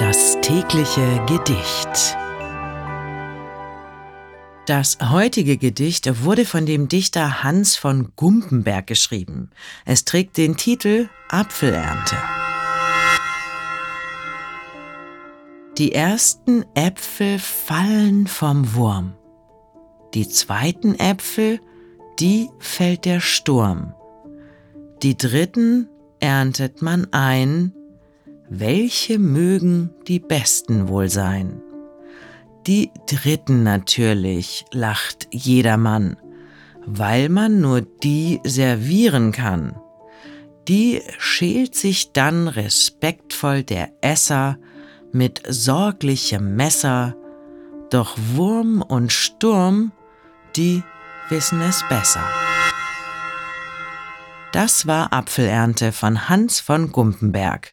Das tägliche Gedicht. Das heutige Gedicht wurde von dem Dichter Hans von Gumpenberg geschrieben. Es trägt den Titel Apfelernte. Die ersten Äpfel fallen vom Wurm. Die zweiten Äpfel, die fällt der Sturm. Die dritten erntet man ein, welche mögen die besten wohl sein? Die dritten natürlich, lacht jedermann, weil man nur die servieren kann. Die schält sich dann respektvoll der Esser mit sorglichem Messer, doch Wurm und Sturm, die wissen es besser. Das war Apfelernte von Hans von Gumpenberg.